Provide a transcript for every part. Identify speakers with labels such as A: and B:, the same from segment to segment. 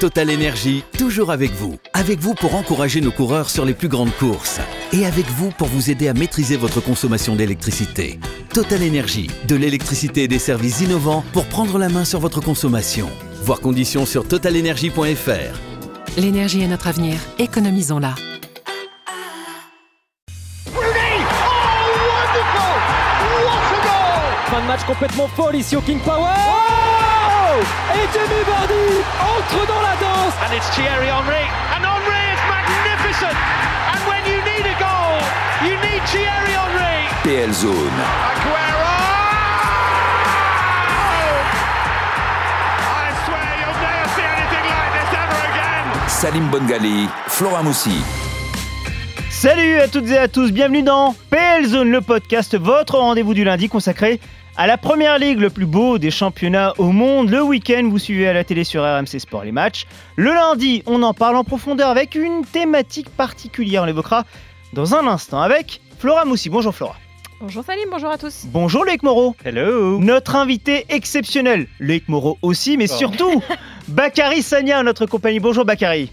A: Total Énergie, toujours avec vous. Avec vous pour encourager nos coureurs sur les plus grandes courses. Et avec vous pour vous aider à maîtriser votre consommation d'électricité. Total Énergie, de l'électricité et des services innovants pour prendre la main sur votre consommation. Voir conditions sur totalenergie.fr.
B: L'énergie est notre avenir, économisons-la.
C: Fin de match complètement folle ici au King Power. Et Jamie Vardy entre dans la danse.
D: And it's Thierry Henry. And Henry is magnificent. And when you need a goal, you need Thierry Henry.
E: PL Zone.
D: Aguero! I swear you'll never see anything like this ever again.
E: Salim Bongali, Flora Moussi.
F: Salut à toutes et à tous, bienvenue dans PL Zone, le podcast, votre rendez-vous du lundi consacré à la première ligue, le plus beau des championnats au monde. Le week-end, vous suivez à la télé sur RMC Sport les matchs. Le lundi, on en parle en profondeur avec une thématique particulière. On l'évoquera dans un instant avec Flora Moussi. Bonjour Flora.
G: Bonjour Salim, bonjour à tous.
F: Bonjour Loïc Moreau.
C: Hello.
F: Notre invité exceptionnel, Loïc Moreau aussi, mais surtout Bakary Sagna, notre compagnie. Bonjour Bakary.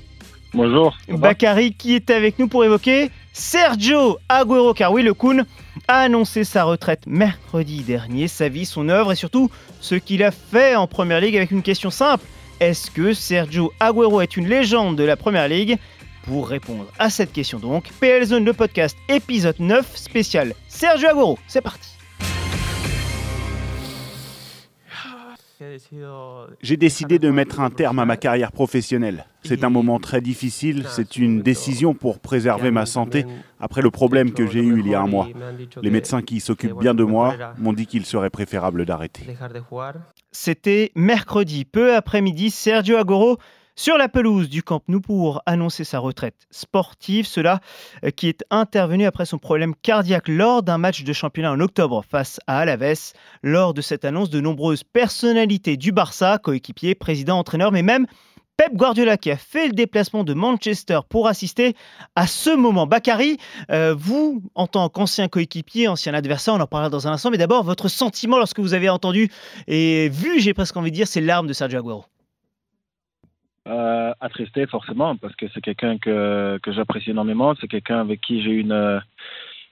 H: Bonjour.
F: Bakary qui est avec nous pour évoquer Sergio Agüero, car oui, le Kun a annoncé sa retraite mercredi dernier, sa vie, son œuvre et surtout ce qu'il a fait en Première Ligue avec une question simple. Est-ce que Sergio Agüero est une légende de la Première Ligue? Pour répondre à cette question donc, PL Zone, le podcast, épisode 9, spécial Sergio Agüero. C'est parti.
I: J'ai décidé de mettre un terme à ma carrière professionnelle. C'est un moment très difficile, c'est une décision pour préserver ma santé après le problème que j'ai eu il y a un mois. Les médecins qui s'occupent bien de moi m'ont dit qu'il serait préférable d'arrêter.
F: C'était mercredi, peu après-midi, Sergio Agüero sur la pelouse du Camp Nou pour annoncer sa retraite sportive, cela euh, qui est intervenu après son problème cardiaque lors d'un match de championnat en octobre face à Alaves. Lors de cette annonce, de nombreuses personnalités du Barça, coéquipiers, président, entraîneur, mais même Pep Guardiola qui a fait le déplacement de Manchester pour assister à ce moment. Bakary, euh, vous, en tant qu'ancien coéquipier, ancien adversaire, on en parlera dans un instant, mais d'abord, votre sentiment lorsque vous avez entendu et vu, j'ai presque envie de dire, ces larmes de Sergio Agüero
H: euh, Attristé forcément, parce que c'est quelqu'un que, que j'apprécie énormément. C'est quelqu'un avec qui j'ai une,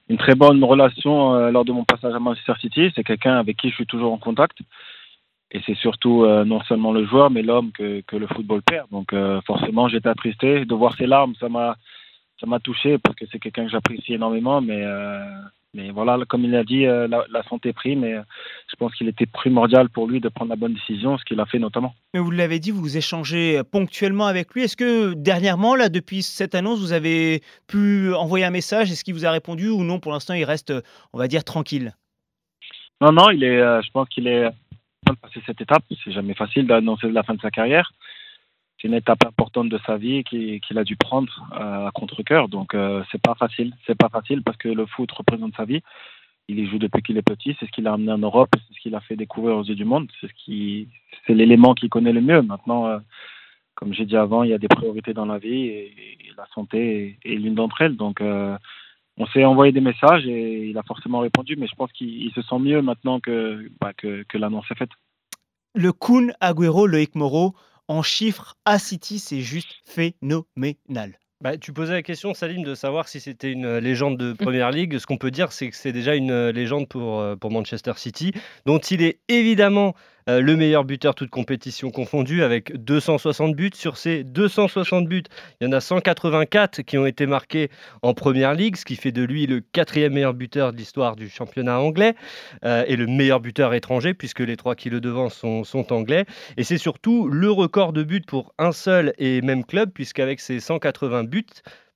H: une très bonne relation euh, lors de mon passage à Manchester City. C'est quelqu'un avec qui je suis toujours en contact. Et c'est surtout euh, non seulement le joueur, mais l'homme que, que le football perd. Donc euh, forcément, j'étais attristé. De voir ses larmes, ça m'a ça m'a touché parce que c'est quelqu'un que j'apprécie énormément. Mais euh, mais voilà, comme il a dit, euh, la, la santé prime. Et euh, je pense qu'il était primordial pour lui de prendre la bonne décision, ce qu'il a fait notamment.
F: Mais vous l'avez dit, vous échangez ponctuellement avec lui. Est-ce que dernièrement, là, depuis cette annonce, vous avez pu envoyer un message? Est-ce qu'il vous a répondu ou non? Pour l'instant, il reste, on va dire, tranquille.
H: Non, non, il est, euh, je pense qu'il est de passer cette étape. C'est jamais facile d'annoncer la fin de sa carrière. C'est une étape importante de sa vie qu'il a dû prendre euh, à contre-cœur. Donc euh, c'est pas facile. C'est pas facile parce que le foot représente sa vie. Il y joue depuis qu'il est petit. C'est ce qu'il a amené en Europe. C'est ce qu'il a fait découvrir aux yeux du monde. C'est l'élément qu'il connaît le mieux. Maintenant, euh, comme j'ai dit avant, il y a des priorités dans la vie et, la santé est, l'une d'entre elles. Donc on s'est envoyé des messages et il a forcément répondu, mais je pense qu'il il se sent mieux maintenant que, bah, que l'annonce est faite.
F: Le Kun Agüero, Loïc Moreau, en chiffres à City, c'est juste phénoménal.
C: Bah, tu posais la question, Salim, de savoir si c'était une légende de Première Ligue. Ce qu'on peut dire, c'est que c'est déjà une légende pour, euh, pour Manchester City, dont il est évidemment euh, le meilleur buteur toute compétition confondue, avec 260 buts. Sur ces 260 buts, il y en a 184 qui ont été marqués en Première Ligue, ce qui fait de lui le quatrième meilleur buteur de l'histoire du championnat anglais euh, et le meilleur buteur étranger, puisque les trois qui le devancent sont, sont anglais. Et c'est surtout le record de buts pour un seul et même club, puisqu'avec ses 180 buts,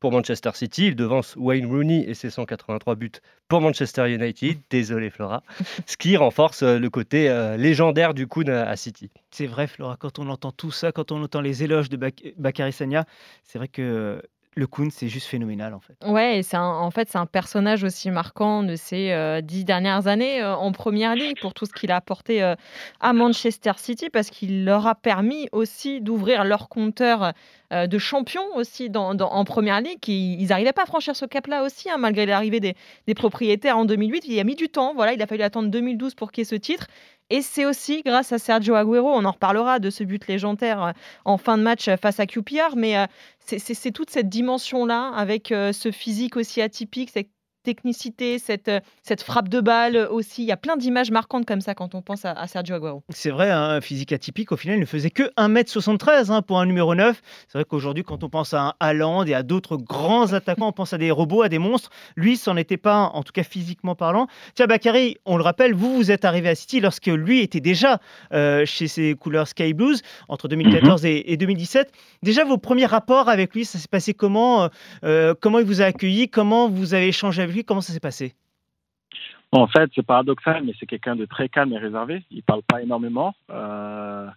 C: pour Manchester City. Il devance Wayne Rooney et ses 183 buts pour Manchester United. Désolé Flora. Ce qui renforce euh, le côté euh, légendaire du Kun à, à City.
F: C'est vrai, Flora, quand on entend tout ça, quand on entend les éloges de Bak Bakary Sagna, c'est vrai que le Kun, c'est juste phénoménal en fait.
G: Ouais, c'est en fait c'est un personnage aussi marquant de ces euh, dix dernières années euh, en Première Ligue pour tout ce qu'il a apporté euh, à Manchester City parce qu'il leur a permis aussi d'ouvrir leur compteur de champions aussi dans, en Première Ligue. Ils n'arrivaient pas à franchir ce cap-là aussi hein, malgré l'arrivée des, propriétaires en 2008. Il a mis du temps, voilà, il a fallu attendre 2012 pour qu'il y ait ce titre. Et c'est aussi grâce à Sergio Agüero, on en reparlera de ce but légendaire en fin de match face à QPR, mais c'est toute cette dimension-là, avec ce physique aussi atypique, cette technicité, cette, euh, cette frappe de balle aussi. Il y a plein d'images marquantes comme ça quand on pense à, Sergio Aguero.
F: C'est vrai, un hein, physique atypique, au final, il ne faisait que 1m73 hein, pour un numéro 9. C'est vrai qu'aujourd'hui, quand on pense à un Haaland et à d'autres grands attaquants, on pense à des robots, à des monstres. Lui, c'en était pas, en tout cas physiquement parlant. Tiens, Bakary, on le rappelle, vous, vous êtes arrivé à City lorsque lui était déjà euh, chez ses couleurs Sky Blues entre 2014 mhm. et, 2017. Déjà, vos premiers rapports avec lui, ça s'est passé comment euh, Comment il vous a accueilli Comment vous avez échangé avec comment ça s'est passé?
H: En fait, c'est paradoxal, mais c'est quelqu'un de très calme et réservé. Il parle pas énormément. Euh,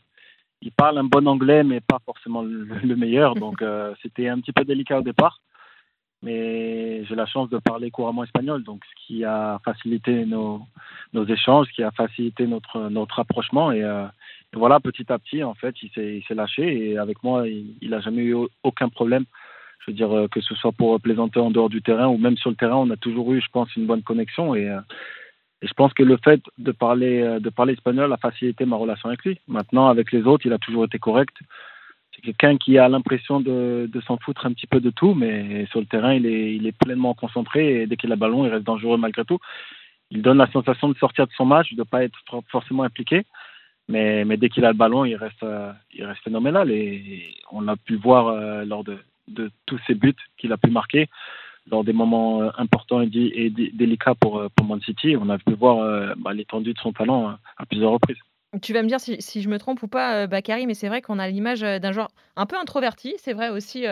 H: il parle un bon anglais, mais pas forcément le, meilleur. Donc, euh, c'était un petit peu délicat au départ. Mais j'ai la chance de parler couramment espagnol, donc ce qui a facilité nos, nos échanges, ce qui a facilité notre, notre rapprochement. Et, euh, voilà, petit à petit, en fait, il s'est lâché. Et avec moi, il n'a jamais eu aucun problème je veux dire, euh, que ce soit pour plaisanter en dehors du terrain ou même sur le terrain, on a toujours eu, je pense, une bonne connexion. Et, euh, je pense que le fait de parler, euh, de parler espagnol a facilité ma relation avec lui. Maintenant, avec les autres, il a toujours été correct. C'est quelqu'un qui a l'impression de, de s'en foutre un petit peu de tout, mais sur le terrain, il est, il est pleinement concentré et dès qu'il a le ballon, il reste dangereux malgré tout. Il donne la sensation de sortir de son match, de ne pas être forcément impliqué. Mais, mais dès qu'il a le ballon, il reste, il reste phénoménal. Et on a pu voir lors de, de tous ces buts qu'il a pu marquer dans des moments euh, importants et, délicats pour, euh, pour Man City. On a pu voir euh, bah, l'étendue de son talent à plusieurs reprises.
G: Tu vas me dire si, je me trompe ou pas, Bakary, mais c'est vrai qu'on a l'image d'un joueur un peu introverti, c'est vrai aussi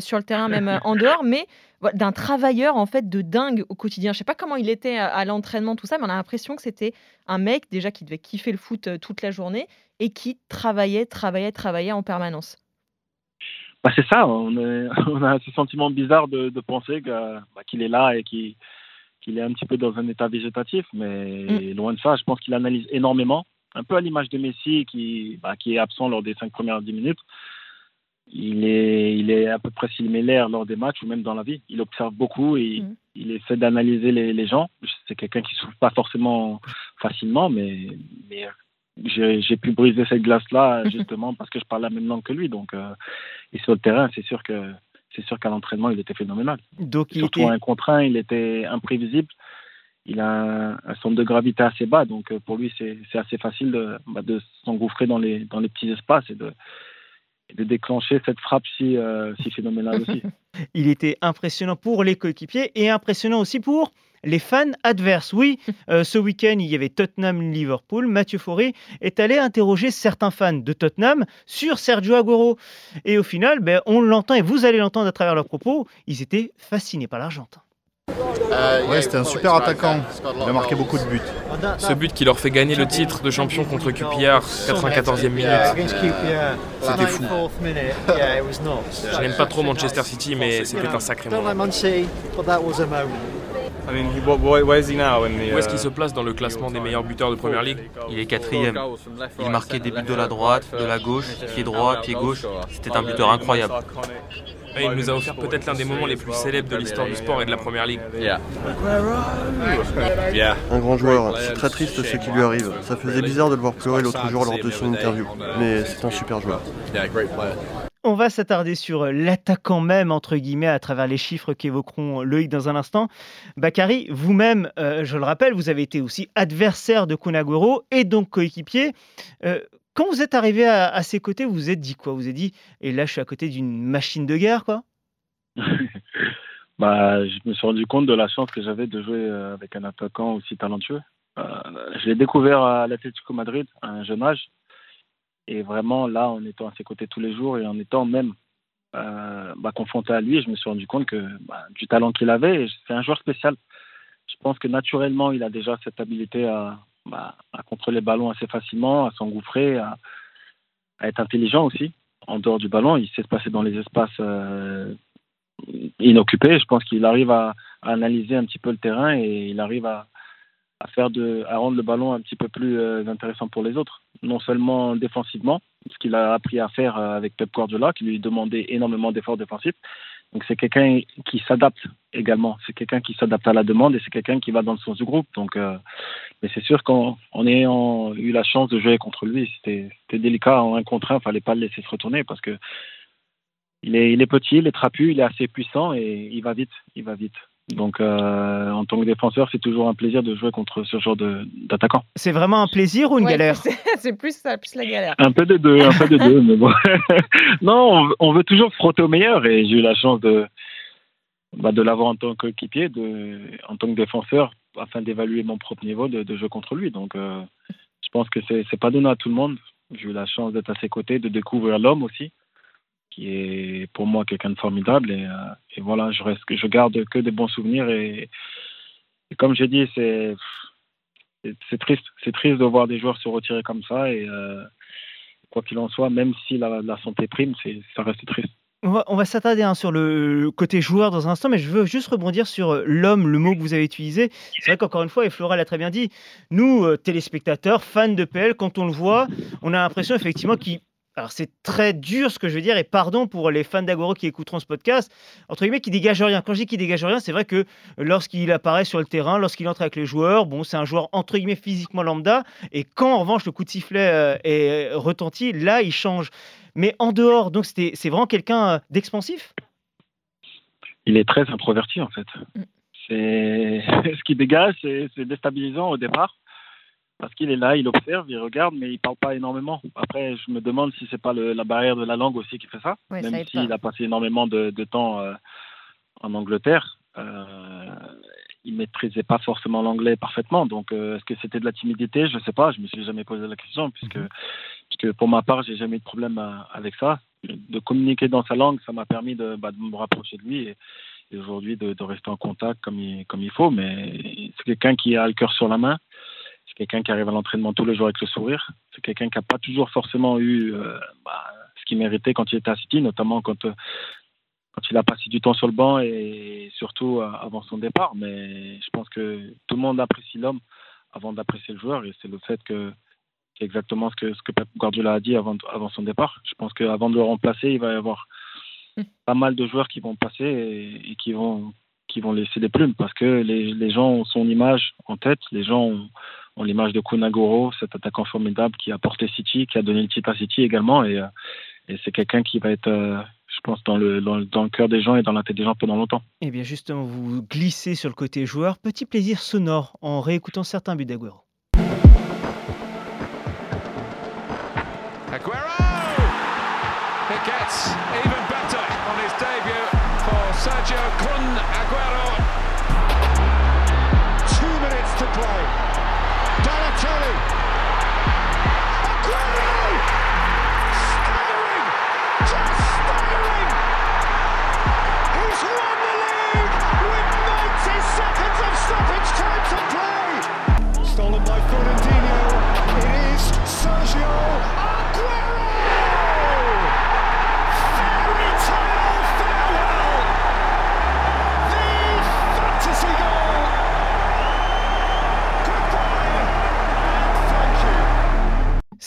G: sur le terrain, même en dehors, mais d'un travailleur en fait de dingue au quotidien. Je sais pas comment il était à, l'entraînement, tout ça, mais on a l'impression que c'était un mec déjà qui devait kiffer le foot toute la journée et qui travaillait, travaillait, travaillait en permanence.
H: Bah, c'est ça, on, on, a ce sentiment bizarre de, de penser bah, qu'il est là et qu'il est un petit peu dans un état végétatif, mais mm. loin de ça, je pense qu'il analyse énormément, un peu à l'image de Messi qui, bah, qui est absent lors des cinq premières dix minutes. Il est, il est à peu près similaire lors des matchs ou même dans la vie. Il observe beaucoup et mm. il essaie d'analyser les, les, gens. C'est quelqu'un qui ne souffre pas forcément facilement, mais, mais j'ai pu briser cette glace-là justement parce que je parle la même langue que lui. Donc, euh, et sur le terrain, c'est sûr que c'est sûr qu'à l'entraînement, il était phénoménal. Donc, Surtout un contre un, il était imprévisible. Il a un, centre de gravité assez bas, donc euh, pour lui, c'est assez facile de, bah, de s'engouffrer dans les, dans les petits espaces et de, de déclencher cette frappe si, euh, si phénoménale aussi.
F: il était impressionnant pour les coéquipiers et impressionnant aussi pour les fans adverses. Oui, euh, ce week-end, il y avait Tottenham-Liverpool. Mathieu Fauré est allé interroger certains fans de Tottenham sur Sergio Aguero. Et au final, ben, on l'entend et vous allez l'entendre à travers leurs propos, ils étaient fascinés par l'Argentin.
J: Ouais, c'était un super attaquant. Il a marqué beaucoup de buts.
K: Ce but qui leur fait gagner le titre de champion contre QPR, 94e minute. C'était fou. Je n'aime pas trop Manchester City, mais c'était un sacré moment. Où est-ce qu'il se place dans le classement des meilleurs buteurs de Première Ligue
L: Il est quatrième. Il marquait des buts de la droite, de la gauche, pied droit, pied gauche. C'était un buteur incroyable.
K: Et il nous a offert peut-être l'un des moments les plus célèbres de l'histoire du sport et de la Première Ligue.
J: Un grand joueur. C'est très triste ce qui lui arrive. Ça faisait bizarre de le voir pleurer l'autre jour lors de son interview. Mais c'est un super joueur.
F: On va s'attarder sur euh, l'attaquant même, entre guillemets, à travers les chiffres qu'évoqueront Loïc dans un instant. Bakary, vous-même, euh, je le rappelle, vous avez été aussi adversaire de Kunaguro et donc coéquipier. Euh, quand vous êtes arrivé à, ses côtés, vous vous êtes dit quoi? Vous vous êtes dit, et là je suis à côté d'une machine de guerre, quoi?
H: Bah, Je me suis rendu compte de la chance que j'avais de jouer avec un attaquant aussi talentueux. je l'ai découvert à l'Atlético Madrid à un jeune âge. Et vraiment, là, en étant à ses côtés tous les jours et en étant même euh, bah, confronté à lui, je me suis rendu compte que bah, du talent qu'il avait, c'est un joueur spécial. Je pense que naturellement, il a déjà cette habilité à, bah, contrôler le ballon assez facilement, à s'engouffrer, à, être intelligent aussi. En dehors du ballon, il sait se passer dans les espaces euh, inoccupés. Je pense qu'il arrive à, analyser un petit peu le terrain et il arrive à, à faire de, à rendre le ballon un petit peu plus euh, intéressant pour les autres. Non seulement défensivement, ce qu'il a appris à faire euh, avec Pep Guardiola, qui lui demandait énormément d'efforts défensifs, Donc c'est quelqu'un qui s'adapte également. C'est quelqu'un qui s'adapte à la demande et c'est quelqu'un qui va dans le sens du groupe. Donc, euh, mais c'est sûr qu'on on ayant eu la chance de jouer contre lui, c'était délicat en un contre un. Il fallait pas le laisser se retourner parce que il est, il est petit, il est trapu, il est assez puissant et il va vite. Il va vite. Donc, euh, en tant que défenseur, c'est toujours un plaisir de jouer contre ce genre d'attaquant.
F: C'est vraiment un plaisir ou une
G: Ouais,
F: galère
G: C'est plus ça, plus la galère.
H: Un peu de deux, un peu de deux, mais bon. non, on, on veut toujours se frotter au meilleur et j'ai eu la chance de, bah, de l'avoir en tant qu'équipier, de, en tant que défenseur, afin d'évaluer mon propre niveau de, de jeu contre lui. Donc, euh, je pense que c'est pas donné à tout le monde. J'ai eu la chance d'être à ses côtés, de découvrir l'homme aussi, qui est pour moi quelqu'un de formidable. Et, euh, et voilà, je reste, je garde que des bons souvenirs. Et, comme j'ai dit, c'est triste. C'est triste de voir des joueurs se retirer comme ça. Et euh, quoi qu'il en soit, même si la, santé prime, ça reste triste.
F: On va, s'attarder hein, sur le côté joueur dans un instant, mais je veux juste rebondir sur euh, l'homme, le mot que vous avez utilisé. C'est vrai qu'encore une fois, et Flora l'a très bien dit, nous, téléspectateurs, fans de PL, quand on le voit, on a l'impression effectivement qu'il... Alors c'est très dur ce que je veux dire, et pardon pour les fans d'Agoro qui écouteront ce podcast, entre guillemets, qui dégage rien. Quand je dis qu'il dégage rien, c'est vrai que lorsqu'il apparaît sur le terrain, lorsqu'il entre avec les joueurs, bon, c'est un joueur entre guillemets physiquement lambda, et quand en revanche le coup de sifflet euh, est retenti, là il change. Mais en dehors, donc c'était- c'est vraiment quelqu'un euh, d'expansif?
H: Il est très introverti en fait. C'est ce qui dégage, c'est c'est déstabilisant au départ parce qu'il est là, il observe, il regarde, mais il parle pas énormément. Après, je me demande si c'est pas le- la barrière de la langue aussi qui fait ça,
G: Ouais,
H: même s'il a passé énormément de, de temps euh, en Angleterre. Euh, il maîtrisait pas forcément l'anglais parfaitement. Donc, euh, est-ce que c'était de la timidité? Je sais pas. Je me suis jamais posé la question puisque, puisque pour ma part, j'ai jamais eu de problème à- avec ça. De communiquer dans sa langue, ça m'a permis de, bah, de me rapprocher de lui et, et aujourd'hui de, de rester en contact comme il, comme il faut. Mais c'est quelqu'un qui a le cœur sur la main. Quelqu'un qui arrive à l'entraînement tous les jours avec le sourire. C'est quelqu'un qui n'a pas toujours forcément eu euh, bah, ce qu'il méritait quand il était à City, notamment quand, euh, quand il a passé du temps sur le banc et surtout euh, avant son départ. Mais je pense que tout le monde apprécie l'homme avant d'apprécier le joueur et c'est le fait que c'est exactement ce que, ce que Pep Guardiola a dit avant, avant son départ. Je pense qu'avant de le remplacer, il va y avoir pas mal de joueurs qui vont passer et, et qui vont qui vont laisser des plumes parce que les, les gens ont son image en tête, les gens ont, l'image de Kunagoro, cet attaquant formidable qui a porté City, qui a donné le titre à City également et, euh, et c'est quelqu'un qui va être, euh, je pense, dans le, dans, le- dans le cœur des gens et dans la tête des gens pendant longtemps.
F: Eh bien justement, vous glissez sur le côté joueur. Petit plaisir sonore en réécoutant certains buts d'Aguero.
M: Aguero! It gets even better on his debut for Sergio Kun Aguero. Two minutes to play. Balotelli. Aguero! Staggering! Just staggering! He's won the league with 90 seconds of stoppage time to play. Stolen by Fernandinho. It is Sergio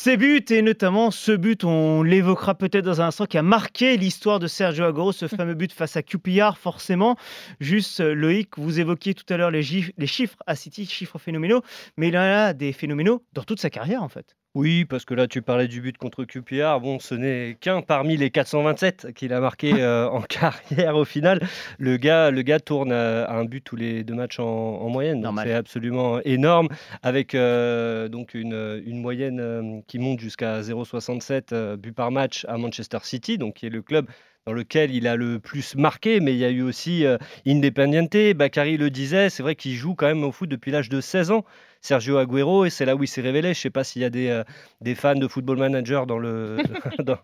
F: Ces buts, et notamment ce but, on l'évoquera peut-être dans un instant, qui a marqué l'histoire de Sergio Aguero, ce fameux but face à QPR, forcément. Juste, euh, Loïc, vous évoquiez tout à l'heure les, les chiffres à City, chiffres phénoménaux, mais il en a des phénoménaux dans toute sa carrière, en fait.
C: Oui, parce que là, tu parlais du but contre QPR. Bon, ce n'est qu'un parmi les 427 qu'il a marqué euh, en carrière au final. Le gars, le gars tourne à, à un but tous les deux matchs en, en moyenne. C'est absolument énorme. Avec euh, donc une, une moyenne euh, qui monte jusqu'à 0,67 euh, buts par match à Manchester City, donc qui est le club dans lequel il a le plus marqué, mais il y a eu aussi euh, Independiente, Bakary le disait, c'est vrai qu'il joue quand même au foot depuis l'âge de 16 ans, Sergio Agüero, et c'est là où il s'est révélé. Je ne sais pas s'il y a des, euh, des fans de Football Manager dans le, dans-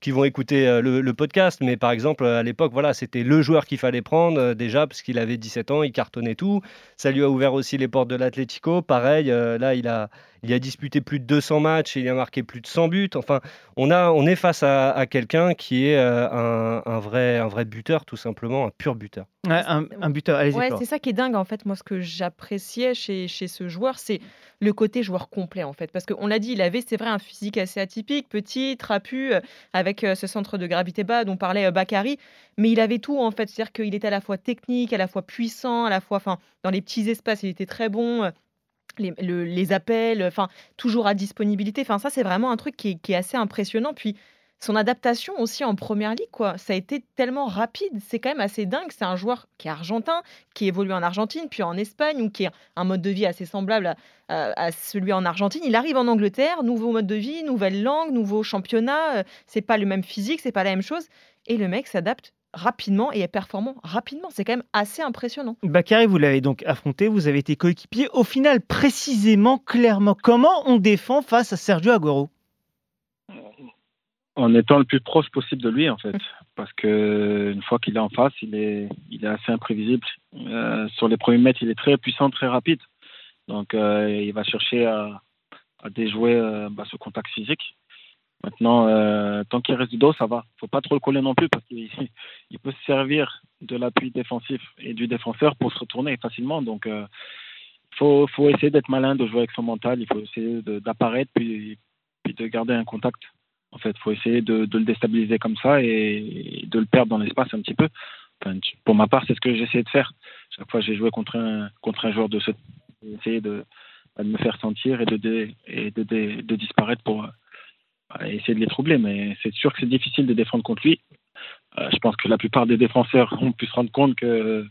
C: qui vont écouter euh, le, le podcast, mais par exemple, à l'époque, voilà, c'était le joueur qu'il fallait prendre euh, déjà, parce qu'il avait 17 ans, il cartonnait tout. Ça lui a ouvert aussi les portes de l'Atlético. Pareil, là, il a, il a disputé plus de 200 matchs et il a marqué plus de 100 buts. Enfin, on, a, on est face à, quelqu'un qui est un, un, vrai, un vrai buteur, tout simplement, un pur buteur.
F: Un, buteur, allez-y.
G: Ouais, c'est ça qui est dingue, en fait. Moi, ce que j'appréciais chez, chez ce joueur, c'est le côté joueur complet, en fait. Parce qu'on l'a dit, il avait, c'est vrai, un physique assez atypique, petit, trapu, avec ce centre de gravité bas dont parlait Bakary, mais il avait tout, en fait. C'est-à-dire qu'il était à la fois technique, à la fois puissant, à la fois, enfin, dans les petits espaces, il était très bon. Les, les appels, enfin, toujours à disponibilité. Enfin, ça, c'est vraiment un truc qui est, qui est assez impressionnant. Puis, son adaptation aussi en première ligue, quoi. Ça a été tellement rapide, c'est quand même assez dingue. C'est un joueur qui est argentin, qui évolue en Argentine, puis en Espagne, ou qui a un mode de vie assez semblable à, celui en Argentine. Il arrive en Angleterre, nouveau mode de vie, nouvelle langue, nouveau championnat. Euh, c'est pas le même physique, c'est pas la même chose. Et le mec s'adapte rapidement et est performant rapidement. C'est quand même assez impressionnant.
F: Bakary, vous l'avez donc affronté, vous avez été coéquipier. Au final, précisément, clairement, comment on défend face à Sergio Aguero
H: en étant le plus proche possible de lui en fait. Parce que une fois qu'il est en face il est il est assez imprévisible. Euh, sur les premiers mètres il est très puissant très rapide. Donc euh, il va chercher à, à déjouer euh, bah, ce contact physique. Maintenant tant qu'il reste du dos ça va. Faut pas trop le coller non plus parce qu'il il peut se servir de l'appui défensif et du défenseur pour se retourner facilement. Donc il faut, faut essayer d'être malin de jouer avec son mental. Il faut essayer d'apparaître puis puis de garder un contact en fait, faut essayer de, le déstabiliser comme ça et, de le perdre dans l'espace un petit peu. pour ma part, c'est ce que j'ai essayé de faire. Chaque fois, j'ai joué contre un contre un joueur de ce, essayer de, de me faire sentir et de de, de, disparaître pour euh, essayer de les troubler. Mais c'est sûr que c'est difficile de défendre contre lui. Euh, je pense que la plupart des défenseurs ont pu se rendre compte que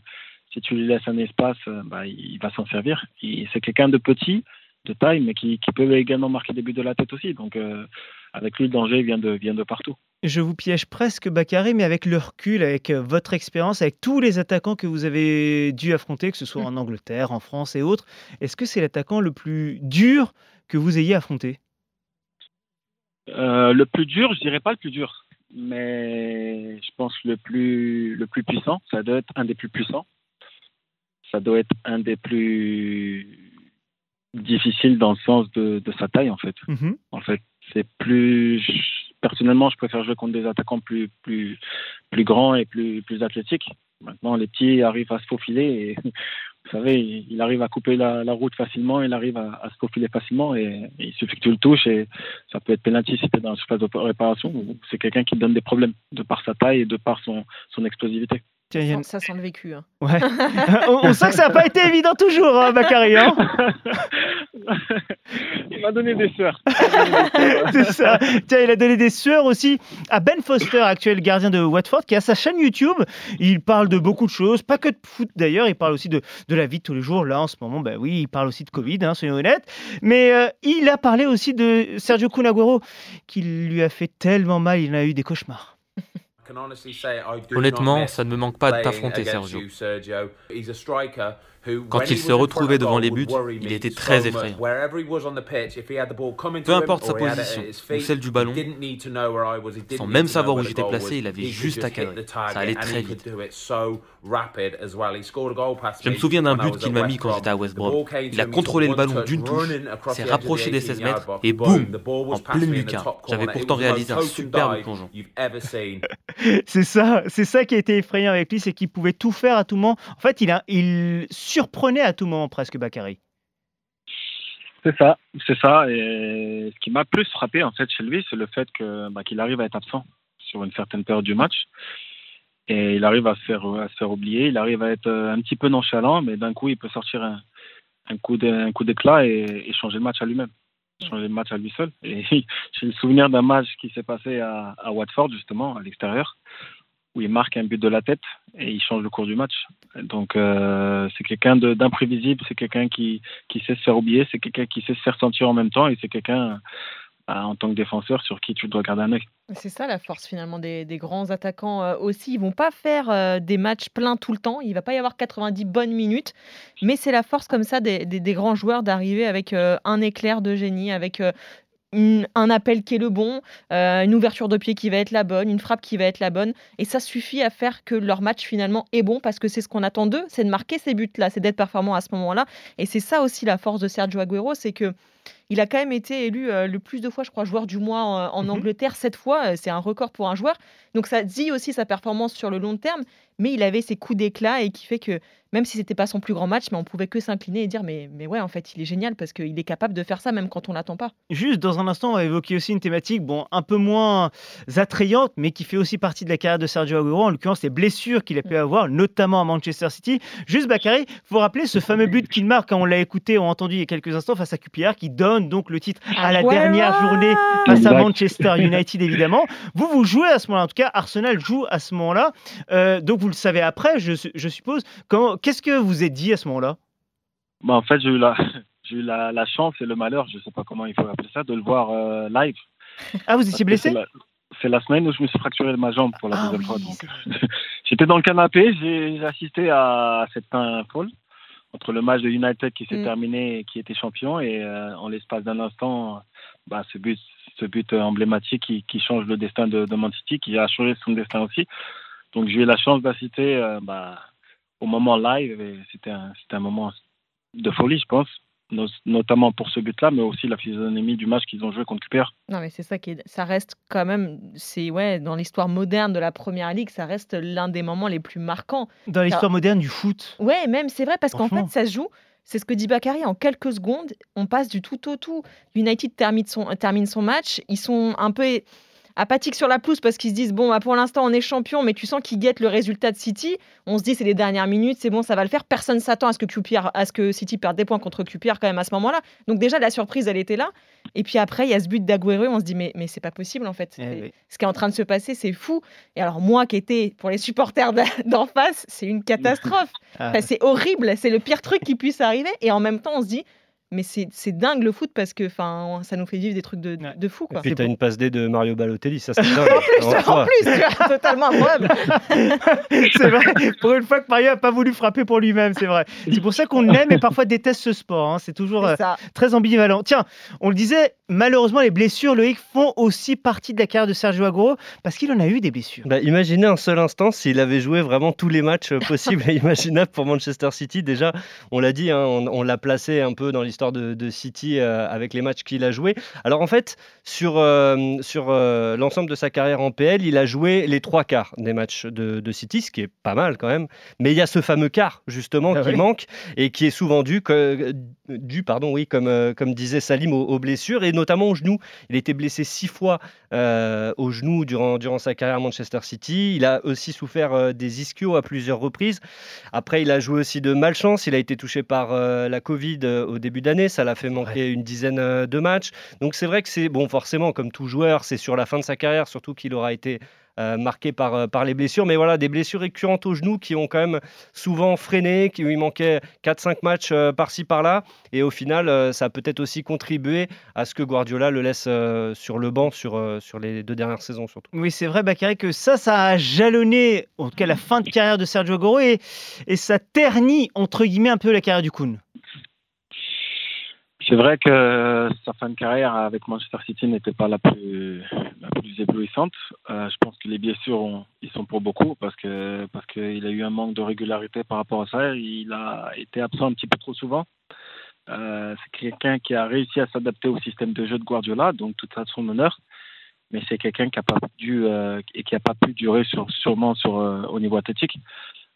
H: si tu lui laisses un espace, euh, bah, il va s'en servir. C'est quelqu'un de petit, de taille, mais qui, qui, peut également marquer des buts de la tête aussi. Donc, euh, avec lui, le danger vient de, vient de partout.
F: Je vous piège presque Bakary, mais avec le recul, avec euh, votre expérience, avec tous les attaquants que vous avez dû affronter, que ce soit en Angleterre, en France et autres, est-ce que c'est l'attaquant le plus dur que vous ayez affronté?
H: Euh, Le plus dur, je dirais pas le plus dur, mais je pense le plus, le plus puissant. Ça doit être un des plus puissants. Ça doit être un des plus difficile dans le sens de, de sa taille en fait. Mhm. En fait, c'est plus personnellement, je préfère jouer contre des attaquants plus plus plus grands et plus plus athlétiques. Maintenant, les petits arrivent à se faufiler et vous savez, il arrive à couper la, la route facilement, il arrive à, à, se faufiler facilement et, il suffit que tu le touches et ça peut être pénalty si tu es dans la surface de réparation ou c'est quelqu'un qui donne des problèmes de par sa taille et de par son, son explosivité.
G: Ça, sent le vécu. Hein.
F: Ouais. on, sent que ça n'a pas été évident toujours, hein, Bakary. Hein.
H: il m'a donné des sueurs.
F: C'est ça. Tiens, il a donné des sueurs aussi à Ben Foster, actuel gardien de Watford, qui a sa chaîne YouTube. Il parle de beaucoup de choses, pas que de foot d'ailleurs. Il parle aussi de, de la vie de tous les jours. Là, en ce moment, ben oui, il parle aussi de Covid, hein, soyons honnêtes. Mais euh, il a parlé aussi de Sergio Kun qui lui a fait tellement mal. Il a eu des cauchemars.
L: Honnêtement, ça ne me manque pas de t'affronter, Sergio. Quand il se retrouvait devant les buts, il était très effrayant. Peu importe sa position ou celle du ballon, sans même savoir où j'étais placé, il avait juste à cadrer. Ça allait très vite. Je me souviens d'un but qu'il m'a mis quand j'étais à West Brom. Il a contrôlé le ballon d'une touche, s'est rapproché des 16 mètres et boum, en pleine lucarne. J'avais pourtant réalisé un superbe plongeon.
F: c'est ça, c'est ça qui a été effrayant avec lui, c'est qu'il pouvait tout faire à tout moment. En fait, il, a, il surprenait à tout moment presque Bakary.
H: C'est ça, c'est ça. Et ce qui m'a plus frappé en fait chez lui, c'est le fait que bah, qu'il arrive à être absent sur une certaine période du match. Et il arrive à se faire à se faire oublier. Il arrive à être euh, un petit peu nonchalant, mais d'un coup, il peut sortir un, un coup d'éclat et, changer le match à lui-même, changer le match à lui seul. J'ai le souvenir d'un match qui s'est passé à Watford justement à l'extérieur, où il marque un but de la tête et il change le cours du match. Donc euh, c'est quelqu'un d'imprévisible, c'est quelqu'un qui, qui sait se faire oublier, c'est quelqu'un qui sait se faire sentir en même temps et c'est quelqu'un euh, en tant que défenseur sur qui tu dois garder un œil.
G: C'est ça la force finalement des, grands attaquants euh, aussi. Ils vont pas faire des matchs pleins tout le temps. Il va pas y avoir 90 bonnes minutes, mais c'est la force comme ça des, des grands joueurs d'arriver avec un éclair de génie, avec un appel qui est le bon, euh, une ouverture de pied qui va être la bonne, une frappe qui va être la bonne. Et ça suffit à faire que leur match finalement est bon parce que c'est ce qu'on attend d'eux, c'est de marquer ces buts-là, c'est d'être performant à ce moment-là. Et c'est ça aussi la force de Sergio Aguero, c'est que Il a quand même été élu euh, le plus de fois, je crois, joueur du mois en, en
F: Mhm.
G: Angleterre, sept fois. euh, C'est un record pour un joueur. Donc ça dit aussi sa performance sur le long terme. Mais il avait ses coups d'éclat et qui fait que même si c'était pas son plus grand match, mais on pouvait que s'incliner et dire mais, mais ouais, en fait, il est génial parce qu'il est capable de faire ça même quand on l'attend pas.
F: Juste dans un instant, on va évoquer aussi une thématique bon, un peu moins attrayante, mais qui fait aussi partie de la carrière de Sergio Aguero, en l'occurrence les blessures qu'il a pu avoir, notamment à Manchester City. Juste Bakary, il faut rappeler ce fameux but qu'il marque, hein, on l'a écouté, on l'a entendu il y a quelques instants face à QPR, qui donne donc le titre à la dernière journée face à. Manchester United, évidemment. Vous, vous jouez à ce moment-là, en tout cas, Arsenal joue à ce moment-là, Euh, donc vous le savez après, je, je suppose. Qu'est-ce que vous êtes dit à ce moment-là?
H: Bah, en fait, j'ai eu la, j'ai eu la, la chance et le malheur, je sais pas comment il faut appeler ça, de le voir euh, live.
F: Ah, vous
H: Parce
F: étiez blessé?
H: c'est la- semaine où je me suis fracturé ma jambe pour la
F: Ah
H: deuxième
F: oui,
H: fois. Donc, j'étais dans le canapé, j'ai assisté à cette folle entre le match de United qui s'est
G: Mm.
H: terminé et qui était champion et euh, en l'espace d'un instant, bah, ce but, ce but emblématique qui, qui change le destin de, de Man City, qui a changé son destin aussi. Donc j'ai eu la chance d'assister euh, bah, au moment live et c'était un, moment de folie, je pense, no- notamment pour ce but-là, mais aussi la physionomie du match qu'ils ont joué contre QPR.
G: Non, mais c'est ça qui est... ça reste quand même, c'est ouais, dans l'histoire moderne de la Première Ligue, ça reste l'un des moments les plus marquants.
F: Dans l'histoire moderne du foot
G: Ouais, même c'est vrai parce qu'en fait, ça se joue. C'est ce que dit Bakary, en quelques secondes, on passe du tout au tout. United termine son, termine son match, ils sont un peu apathiques sur la pelouse parce qu'ils se disent bon, bah, pour l'instant on est champion, mais tu sens qu'ils guettent le résultat de City. On se dit c'est les dernières minutes, c'est bon, ça va le faire. Personne s'attend à ce que QPR, à ce que City perde des points contre QPR quand même à ce moment-là. Donc déjà la surprise, elle était là. Et puis après, il y a ce but d'Aguero, on se dit mais, mais c'est pas possible en fait.
F: Eh oui.
G: Ce qui est en train de se passer, c'est fou. Et alors moi qui étais pour les supporters d'en- d'en face, c'est une catastrophe.
F: Ah.
G: Enfin, c'est horrible, c'est le pire truc qui puisse arriver. Et en même temps, on se dit, mais c'est c'est dingue le foot parce que enfin, ça nous fait vivre des trucs de, de fou.
C: Et
G: Quoi.
C: puis t'as une passe D de Mario Balotelli, ça c'est dingue.
G: En plus,
C: En
G: plus, tu vois, totalement incroyable.
F: c'est vrai, pour une fois que Mario n'a pas voulu frapper pour lui-même, c'est vrai. C'est pour ça qu'on aime et parfois déteste ce sport. hein. C'est toujours euh, très ambivalent. Tiens, on le disait, malheureusement, les blessures, Loïc, font aussi partie de la carrière de Sergio Aguero parce qu'il en a eu des blessures.
C: Bah, imaginez un seul instant s'il avait joué vraiment tous les matchs euh, possibles et imaginables pour Manchester City. Déjà, on l'a dit, hein, on, on l'a placé un peu dans l'histoire de, de City euh, avec les matchs qu'il a joués. Alors en fait, sur, euh, sur euh, l'ensemble de sa carrière en PL, il a joué les trois quarts des matchs de, de City, ce qui est pas mal quand même. Mais il y a ce fameux quart justement
F: Ah
C: qui
F: oui.
C: manque et qui est souvent dû, que- dû pardon, oui, comme, comme disait Salim, aux, aux blessures et notamment au genou. Il a été blessé six fois au genou durant, durant sa carrière à Manchester City. Il a aussi souffert des ischios à plusieurs reprises. Après, il a joué aussi de malchance. Il a été touché par la Covid au début d'année. Ça l'a fait manquer une dizaine euh, de matchs. Donc c'est vrai que c'est, bon, forcément, comme tout joueur, c'est sur la fin de sa carrière, surtout qu'il aura été euh, marqué par, euh, par les blessures. Mais voilà, des blessures récurrentes au genou qui ont quand même souvent freiné, qui lui manquait 4-5 matchs euh, par-ci par-là. Et au final, ça a peut-être aussi contribué à ce que Guardiola le laisse sur le banc sur, sur les deux dernières saisons surtout.
F: Oui, c'est vrai, Bakary, que ça, ça a jalonné, en tout cas, la fin de carrière de Sergio et, et ça ternit, entre guillemets, un peu la carrière du Kun.
H: C'est vrai que sa fin de carrière avec Manchester City n'était pas la plus, la plus éblouissante. Euh, je pense que les blessures, ils sont pour beaucoup parce que parce qu'il a eu un manque de régularité par rapport à ça. Il a été absent un petit peu trop souvent. Euh, c'est quelqu'un qui a réussi à s'adapter au système de jeu de Guardiola, donc tout à son honneur. Mais c'est quelqu'un qui a pas dû euh, et qui a pas pu durer sur, sûrement sur au niveau athlétique.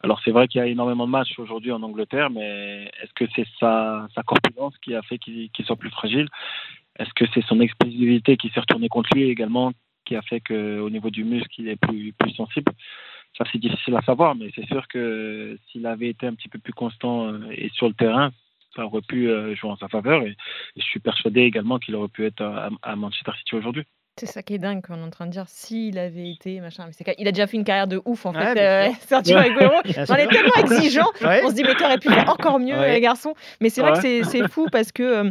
H: Alors c'est vrai qu'il y a énormément de matchs aujourd'hui en Angleterre, mais est-ce que c'est sa, sa corpulence qui a fait qu'il soit plus fragile? Est-ce que c'est son explosivité qui s'est retournée contre lui également qui a fait qu'au niveau du muscle, il est plus, plus sensible? Ça c'est difficile à savoir, mais c'est sûr que s'il avait été un petit peu plus constant euh, et sur le terrain, ça aurait pu euh, jouer en sa faveur. Et, je suis persuadé également qu'il aurait pu être à Manchester City aujourd'hui.
G: C'est ça qui est dingue qu'on est en train de dire. S'il avait été machin, mais c'est il a déjà fait une carrière de ouf en
F: Ouais,
G: fait. euh. Sergio
F: Ouais.
G: Aguero,
F: Bien
G: on est tellement exigeant.
F: Ouais.
G: On se dit mais t'aurais pu faire encore mieux
F: Ouais.
G: les garçons. Mais c'est vrai que
F: Ouais.
G: c'est c'est fou parce que euh,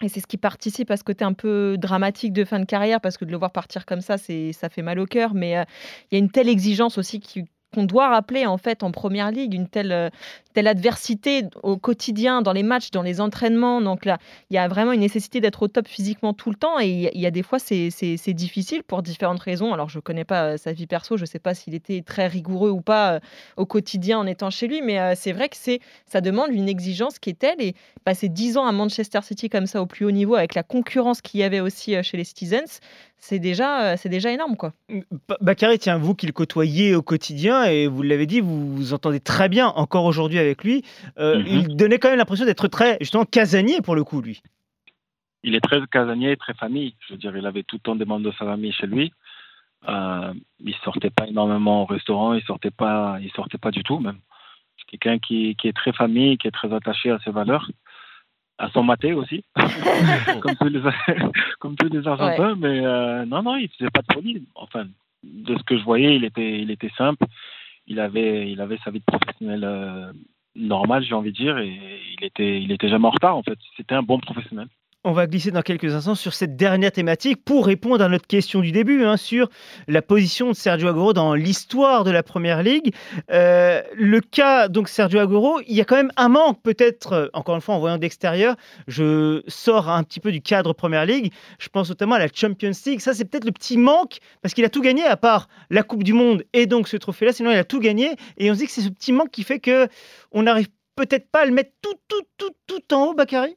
G: et c'est ce qui participe à ce côté un peu dramatique de fin de carrière parce que de le voir partir comme ça, c'est ça fait mal au cœur. Mais euh, il y a une telle exigence aussi qui qu'on doit rappeler en fait en première ligue, une telle, euh, telle adversité au quotidien, dans les matchs, dans les entraînements. Donc là, il y a vraiment une nécessité d'être au top physiquement tout le temps. Et il y a des fois, c'est difficile pour différentes raisons. Alors, je connais pas euh, sa vie perso, je sais pas s'il était très rigoureux ou pas euh, au quotidien en étant chez lui, mais c'est vrai que ça demande une exigence qui est telle. Et passer 10 ans à Manchester City comme ça au plus haut niveau, avec la concurrence qu'il y avait aussi chez les Citizens, c'est déjà, c'est déjà énorme. quoi.
F: Bakary, tiens, vous qui le côtoyez au quotidien, et vous l'avez dit, vous vous entendez très bien encore aujourd'hui avec lui, euh, mhm. il donnait quand même l'impression d'être très, justement, casanier pour le coup, lui.
H: Il est très casanier, très famille. Je veux dire, il avait tout le temps des membres de sa famille chez lui. Euh, il sortait pas énormément au restaurant, il sortait pas, il sortait pas du tout même. C'est quelqu'un qui, qui, est très famille, qui est très attaché à ses valeurs à son maté aussi, comme, tous les, comme tous les Argentins. Mais euh, non, non, il faisait pas de folie. Enfin, de ce que je voyais, il était, il était simple. Il avait, il avait sa vie de professionnel euh, normale, j'ai envie de dire, et il était, il était jamais en retard. En fait, c'était un bon professionnel.
F: On va glisser dans quelques instants sur cette dernière thématique pour répondre à notre question du début hein, sur la position de Sergio Aguero dans l'histoire de la Première Ligue. Euh, le cas donc Sergio Aguero, il y a quand même un manque peut-être. Euh, encore une fois, en voyant d'extérieur, je sors un petit peu du cadre Première Ligue. Je pense notamment à la Champions League. Ça, c'est peut-être le petit manque parce qu'il a tout gagné à part la Coupe du Monde et donc ce trophée-là. Sinon, il a tout gagné et on se dit que c'est ce petit manque qui fait que on n'arrive peut-être pas à le mettre tout, tout, tout, tout en haut, Bakary?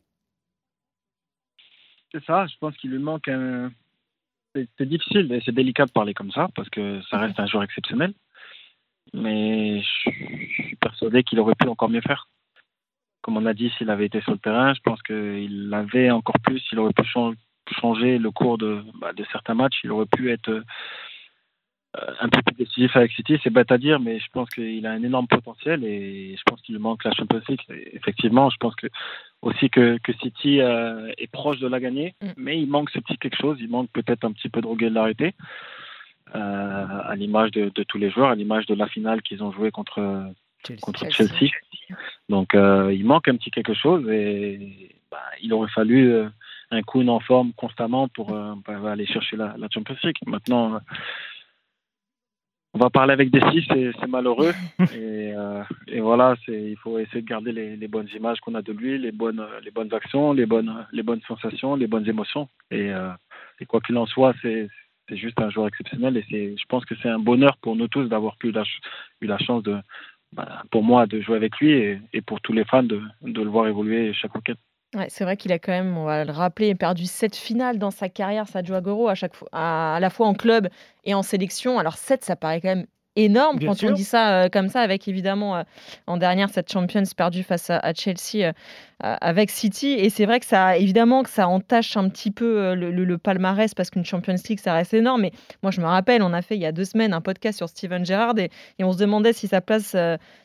H: C'est ça, je pense qu'il lui manque un. C'est difficile et c'est délicat de parler comme ça parce que ça reste un joueur exceptionnel. Mais je suis persuadé qu'il aurait pu encore mieux faire. Comme on a dit, s'il avait été sur le terrain, je pense qu'il avait encore plus, il aurait pu changer le cours de, bah, de certains matchs, il aurait pu être un peu plus décisif avec City, c'est bête à dire, mais je pense qu'il a un énorme potentiel et je pense qu'il lui manque la Champions League. effectivement, je pense que aussi que, que City euh, est proche de la gagner, mm. mais il manque ce petit quelque chose, il manque peut-être un petit peu de régularité, euh, à l'image de, de, tous les joueurs, à l'image de la finale qu'ils ont joué contre Chelsea. Contre Chelsea. Donc euh, il manque un petit quelque chose et bah, il aurait fallu euh, un coup en forme constamment pour bah, aller chercher la, la Champions League. Maintenant on va parler avec des six, c'est malheureux. et, euh, et, voilà, il faut essayer de garder les, les bonnes images qu'on a de lui, les bonnes, les bonnes actions, les bonnes, les bonnes sensations, les bonnes émotions. Et, euh, et quoi qu'il en soit, c'est juste un joueur exceptionnel. Et je pense que c'est un bonheur pour nous tous d'avoir eu la, eu la chance de, bah, pour moi, de jouer avec lui et, et pour tous les fans de, de le voir évoluer chaque week-end.
G: Ouais, c'est vrai qu'il a quand même, on va le rappeler, perdu sept finales dans sa carrière, Sergio Aguero, à, chaque fois, à, la fois en club et en sélection. Alors 7, ça paraît quand même énorme quand on dit ça euh, comme ça, avec évidemment euh, en dernière cette Champions perdue face à, Chelsea euh, avec City. Et c'est vrai que ça, évidemment, que ça entache un petit peu le, palmarès parce qu'une Champions League, ça reste énorme. Mais moi, je me rappelle, on a fait il y a deux semaines un podcast sur Steven Gerrard et, on se demandait si sa place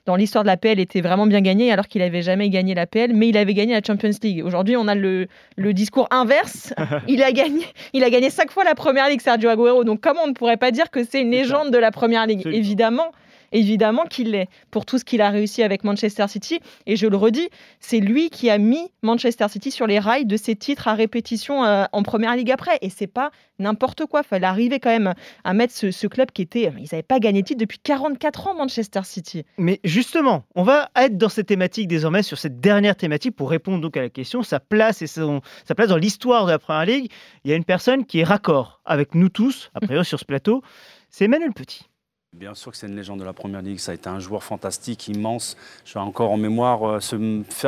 G: dans l'histoire de la PL était vraiment bien gagnée alors qu'il n'avait jamais gagné la PL, mais il avait gagné la Champions League. Aujourd'hui, on a le, le discours inverse. il a gagné, il a gagné cinq fois la Première Ligue, Sergio Aguero. Donc comment on ne pourrait pas dire que c'est une légende de la Première Ligue? Évidemment, évidemment qu'il l'est pour tout ce qu'il a réussi avec Manchester City. Et je le redis, c'est lui qui a mis Manchester City sur les rails de ses titres à répétition euh, en première ligue après. Et c'est pas n'importe quoi. Fallait arriver quand même à mettre ce, club qui était. Ils n'avaient pas gagné de titre depuis 44 ans, Manchester City.
F: Mais justement, on va être dans cette thématique désormais, sur cette dernière thématique, pour répondre donc à la question, sa place, et sa place dans l'histoire de la première ligue. Il y a une personne qui est raccord avec nous tous, a priori sur ce plateau, c'est Emmanuel Petit.
N: Bien sûr que c'est une légende de la Première Ligue, ça a été un joueur fantastique, immense. J'ai encore en mémoire euh, ce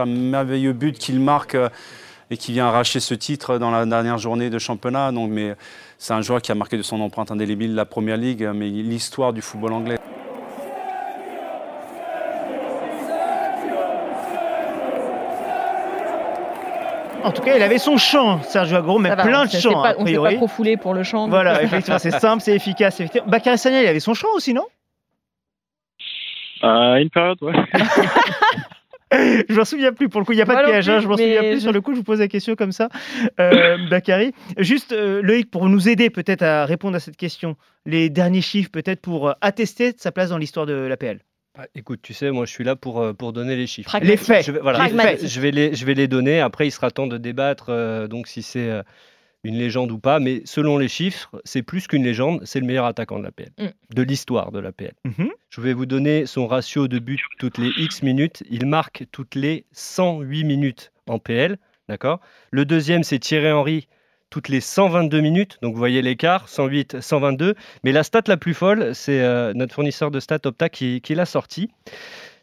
N: merveilleux but qu'il marque euh, et qui vient arracher ce titre dans la dernière journée de championnat. Donc, c'est un joueur qui a marqué de son empreinte indélébile la Première Ligue, mais l'histoire du football anglais.
F: En tout cas, il avait son chant, Sergio Aguero, mais plein de chants.
G: on ne s'est pas trop foulé pour le chant.
F: Voilà, effectivement, c'est simple, c'est efficace. Bakary Sagna, il avait son chant aussi, non?
H: Euh, Une période, ouais.
F: je m'en souviens plus. Pour le coup, il n'y a pas de piège. Hein, je m'en souviens plus. Sur le coup, je vous pose la question comme ça, euh, Bakary. Juste, euh, Loïc, pour nous aider peut-être à répondre à cette question, les derniers chiffres peut-être pour attester de sa place dans l'histoire de l'APL.
C: Ah, écoute, tu sais, moi je suis là pour, euh, pour donner les chiffres.
F: Les faits.
C: Je vais, voilà, Je vais, les, je vais les donner. Après, il sera temps de débattre. Euh, donc, si c'est. Euh, une légende ou pas, mais selon les chiffres, c'est plus qu'une légende, c'est le meilleur attaquant de la PL,
G: Mm.
C: de l'histoire de la PL.
F: Mhm.
C: Je vais vous donner son ratio de buts toutes les X minutes. Il marque toutes les 108 minutes en PL, d'accord? Le deuxième, c'est Thierry Henry, toutes les 122 minutes. Donc vous voyez l'écart, 108, 122. Mais la stat la plus folle, c'est euh, notre fournisseur de stats Opta qui, qui l'a sorti.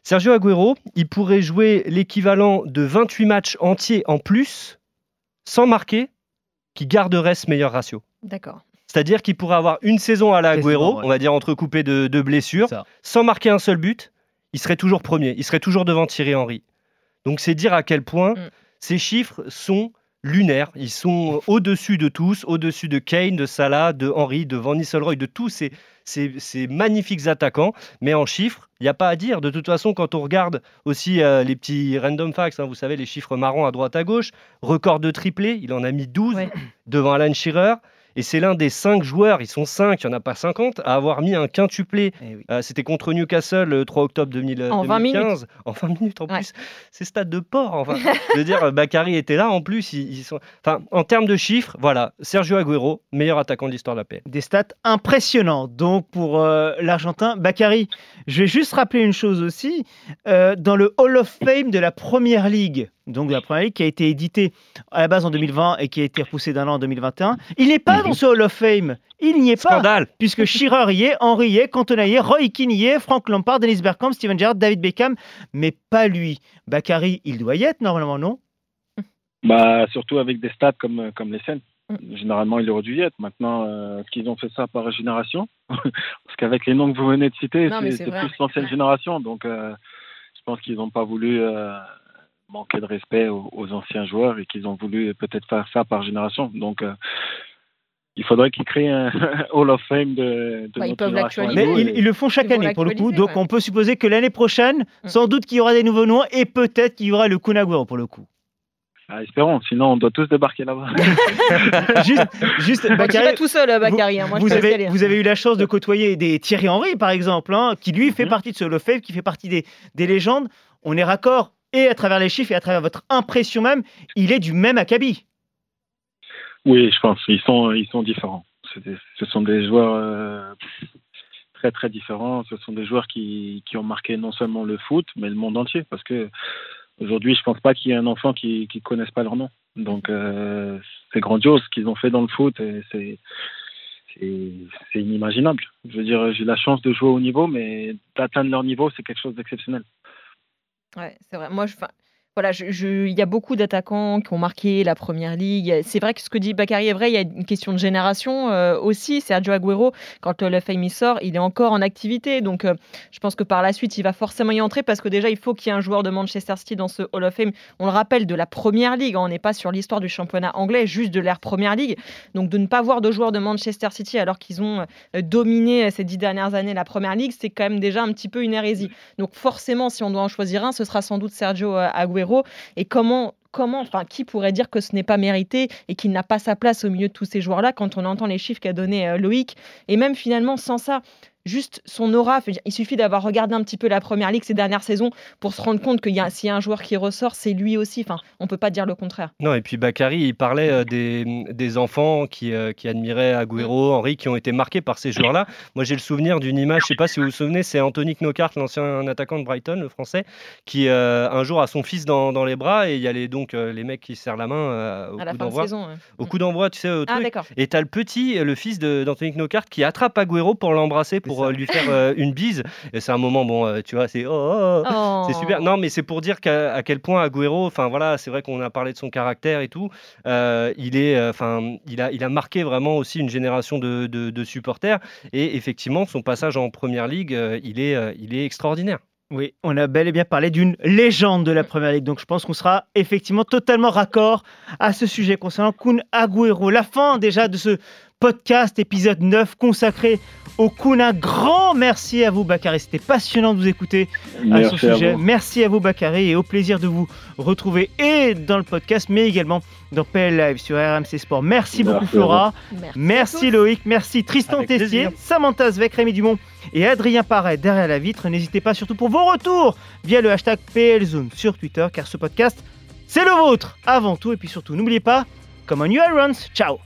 C: Sergio Agüero, il pourrait jouer l'équivalent de 28 matchs entiers en plus, sans marquer, qui garderait ce meilleur ratio.
G: D'accord.
C: C'est-à-dire qu'il pourrait avoir une saison à la Agüero,
F: ouais.
C: on va dire entrecoupée de, de blessures,
F: Ça.
C: sans marquer un seul but, il serait toujours premier, il serait toujours devant Thierry Henry. Donc c'est dire à quel point
G: Mm.
C: ces chiffres sont lunaires, ils sont au-dessus de tous, au-dessus de Kane, de Salah, de Henry, de Van Nistelrooy, de tous ces, ces, ces magnifiques attaquants, mais en chiffres, il n'y a pas à dire. De toute façon, quand on regarde aussi euh, les petits random facts, hein, vous savez, les chiffres marrons à droite à gauche, record de triplé, il en a mis 12
G: Ouais.
C: devant Alan Shearer. Et c'est l'un des cinq joueurs, ils sont cinq, il n'y en a pas 50, à avoir mis un quintuplé.
F: Eh oui.
C: Euh, C'était contre Newcastle le 3 octobre 2000,
G: En 20
C: 2015. En 20 minutes en
G: Ouais.
C: plus. C'est stade de port. Enfin, je veux dire, Bakary était là en plus. Ils, ils sont... enfin, en termes de chiffres, voilà, Sergio Agüero, meilleur attaquant de l'histoire de la paix.
F: Des stats impressionnants. Donc pour euh, l'Argentin, Bakary, je vais juste rappeler une chose aussi. Euh, dans le Hall of Fame de la Première Ligue, donc de la Première Ligue qui a été édité à la base en 2020 et qui a été repoussé d'un an en 2021, il n'est pas dans ce Hall of Fame. Il n'y est pas.
C: Scandale.
F: Puisque Shearer y est, Henry y est, Cantona y est, Roy Keane y est, Frank Lampard, Dennis Bergkamp, Steven Gerrard, David Beckham, mais pas lui. Bakary, il doit y être normalement, non?
H: Bah, surtout avec des stats comme, comme les scènes. Généralement, il aurait dû y être. Maintenant, euh, est-ce qu'ils ont fait ça par génération? Parce qu'avec les noms que vous venez de citer, c'est plus l'ancienne génération. Donc, euh, je pense qu'ils n'ont pas voulu euh, manquer de respect aux, aux anciens joueurs et qu'ils ont voulu peut-être faire ça par génération. Donc, euh, il faudrait qu'ils créent un Hall of Fame de, de
G: Bah, ils peuvent.
F: Mais le font chaque
G: Ils
F: année pour le coup, donc
G: ouais.
F: on peut supposer que l'année prochaine,
G: Mm.
F: sans doute qu'il y aura des nouveaux noms et peut-être qu'il y aura le Kun Agüero pour le coup.
H: Ah, espérons, sinon on doit tous débarquer là-bas.
F: juste, juste
G: Bon, tu
F: Bakary,
G: vas tout seul, euh, Bakary. hein. Moi,
F: vous, avez,
G: aller.
F: vous avez eu la chance de côtoyer des Thierry Henry, par exemple, hein, qui lui fait
H: Mhm.
F: partie de ce Hall of Fame, qui fait partie des, des légendes. On est raccord, et à travers les chiffres et à travers votre impression même, il est du même acabit.
H: Oui, je pense. Ils sont, ils sont différents. Ce sont des joueurs euh, très très différents. Ce sont des joueurs qui, qui ont marqué non seulement le foot, mais le monde entier. Parce que aujourd'hui, je pense pas qu'il y ait un enfant qui qui connaisse pas leur nom. Donc euh, c'est grandiose ce qu'ils ont fait dans le foot. c'est c'est inimaginable. Je veux dire, j'ai la chance de jouer au niveau, mais d'atteindre leur niveau, c'est quelque chose d'exceptionnel.
G: Ouais, c'est vrai. Moi, je, enfin, voilà, il y a beaucoup d'attaquants qui ont marqué la première ligue. C'est vrai que ce que dit Bakary est vrai. Il y a une question de génération euh, aussi. Sergio Agüero, quand le Hall of Fame sort, il est encore en activité. Donc, euh, je pense que par la suite, il va forcément y entrer parce que déjà, il faut qu'il y ait un joueur de Manchester City dans ce Hall of Fame. On le rappelle de la première ligue. hein. On n'est pas sur l'histoire du championnat anglais, juste de l'ère première ligue. Donc, de ne pas voir de joueurs de Manchester City alors qu'ils ont euh, dominé euh, ces dix dernières années la première ligue, c'est quand même déjà un petit peu une hérésie. Donc forcément, si on doit en choisir un, ce sera sans doute Sergio euh, Et comment, comment, enfin, qui pourrait dire que ce n'est pas mérité et qu'il n'a pas sa place au milieu de tous ces joueurs-là quand on entend les chiffres qu'a donné euh, Loïc. Et même finalement, sans ça, juste son aura, il suffit d'avoir regardé un petit peu la première ligue ces dernières saisons pour se rendre compte qu'il y a, s'il y a un joueur qui ressort, c'est lui aussi. Enfin, on peut pas dire le contraire.
C: Non, et puis Bakary, il parlait euh, des, des enfants qui, euh, qui admiraient Agüero, Henry, qui ont été marqués par ces joueurs-là. Moi, j'ai le souvenir d'une image, je sais pas si vous vous souvenez, c'est Anthony Knockaert, l'ancien attaquant de Brighton, le français, qui euh, un jour a son fils dans, dans les bras et il y a les, donc les mecs qui serrent la main euh, au
G: à la
C: coup
G: fin de
C: d'envoi.
G: saison. ouais.
C: Au coup d'envoi, tu sais, au
G: Ah
C: truc. Et t'as le petit, le fils de- d'Anthony Knockaert, qui attrape Agüero pour l'embrasser, pour euh, lui faire euh, une bise. Et c'est un moment, bon, euh, tu vois, c'est oh, oh, oh. c'est super. Non, mais c'est pour dire qu'à à quel point Agüero, enfin voilà, c'est vrai qu'on a parlé de son caractère et tout. euh, il est, enfin, il a, il a marqué vraiment aussi une génération de, de- de supporters. Et effectivement, son passage en première ligue, euh, il est, euh, il est extraordinaire.
F: Oui, on a bel et bien parlé d'une légende de la Première Ligue, donc je pense qu'on sera effectivement totalement raccord à ce sujet concernant Kun Agüero. La fin déjà de ce podcast, épisode 9, consacré au Kun. Un grand merci à vous, Bakary. C'était passionnant de vous écouter à ce
H: à
F: sujet.
H: vous.
F: Merci à vous, Bakary, et au plaisir de vous retrouver et dans le podcast, mais également dans PL Live sur RMC Sport. Merci,
H: Merci
F: beaucoup, Flora.
G: Merci.
F: Merci Loïc, merci Tristan
C: Avec
F: Tessier,
C: plaisir.
F: Samantha Zvek, Rémi Dumont et Adrien Parret derrière la vitre. N'hésitez pas surtout pour vos retours via le hashtag PLZone sur Twitter car ce podcast, c'est le vôtre avant tout. Et puis surtout, n'oubliez pas, Come on you Irons, ciao